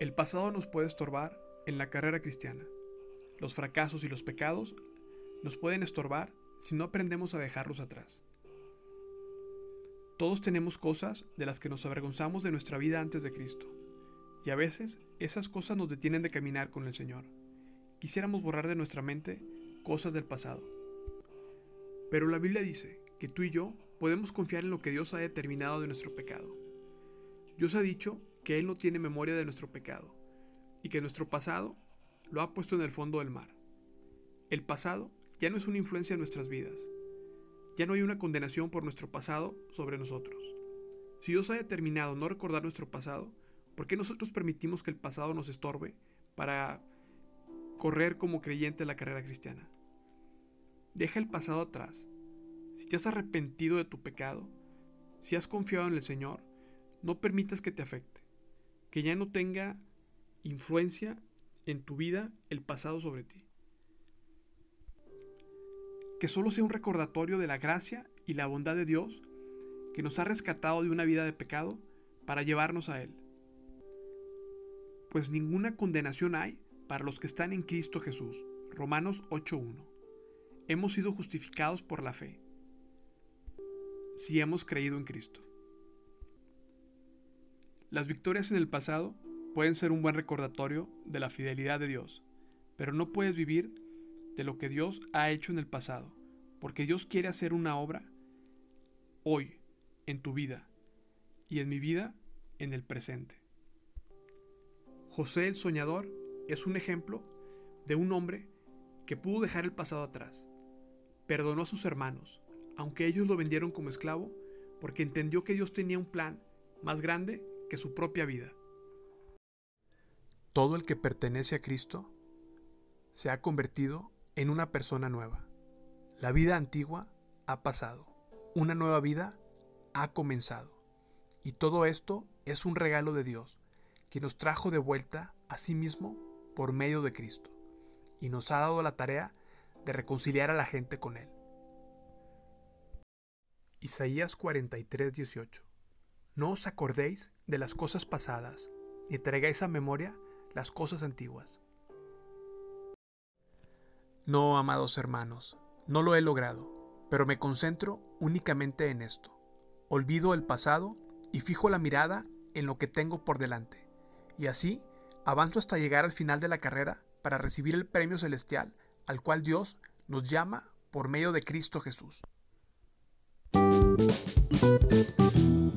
El pasado nos puede estorbar en la carrera cristiana. Los fracasos y los pecados nos pueden estorbar si no aprendemos a dejarlos atrás. Todos tenemos cosas de las que nos avergonzamos de nuestra vida antes de Cristo, y a veces esas cosas nos detienen de caminar con el Señor. Quisiéramos borrar de nuestra mente cosas del pasado. Pero la Biblia dice que tú y yo podemos confiar en lo que Dios ha determinado de nuestro pecado. Dios ha dicho que Él no tiene memoria de nuestro pecado y que nuestro pasado lo ha puesto en el fondo del mar. El pasado ya no es una influencia en nuestras vidas. Ya no hay una condenación por nuestro pasado sobre nosotros. Si Dios ha determinado no recordar nuestro pasado, ¿por qué nosotros permitimos que el pasado nos estorbe para correr como creyente la carrera cristiana? Deja el pasado atrás. Si te has arrepentido de tu pecado, si has confiado en el Señor, no permitas que te afecte que ya no tenga influencia en tu vida el pasado sobre ti. Que solo sea un recordatorio de la gracia y la bondad de Dios que nos ha rescatado de una vida de pecado para llevarnos a Él. Pues ninguna condenación hay para los que están en Cristo Jesús. Romanos 8.1. Hemos sido justificados por la fe, si hemos creído en Cristo. Las victorias en el pasado pueden ser un buen recordatorio de la fidelidad de Dios, pero no puedes vivir de lo que Dios ha hecho en el pasado, porque Dios quiere hacer una obra hoy, en tu vida, y en mi vida, en el presente. José el Soñador es un ejemplo de un hombre que pudo dejar el pasado atrás. Perdonó a sus hermanos, aunque ellos lo vendieron como esclavo, porque entendió que Dios tenía un plan más grande su propia vida. Todo el que pertenece a Cristo se ha convertido en una persona nueva. La vida antigua ha pasado, una nueva vida ha comenzado. Y todo esto es un regalo de Dios, que nos trajo de vuelta a sí mismo por medio de Cristo, y nos ha dado la tarea de reconciliar a la gente con Él. Isaías 43, 18 no os acordéis de las cosas pasadas, ni traigáis a memoria las cosas antiguas. No, amados hermanos, no lo he logrado, pero me concentro únicamente en esto. Olvido el pasado y fijo la mirada en lo que tengo por delante, y así avanzo hasta llegar al final de la carrera para recibir el premio celestial al cual Dios nos llama por medio de Cristo Jesús. Thank you.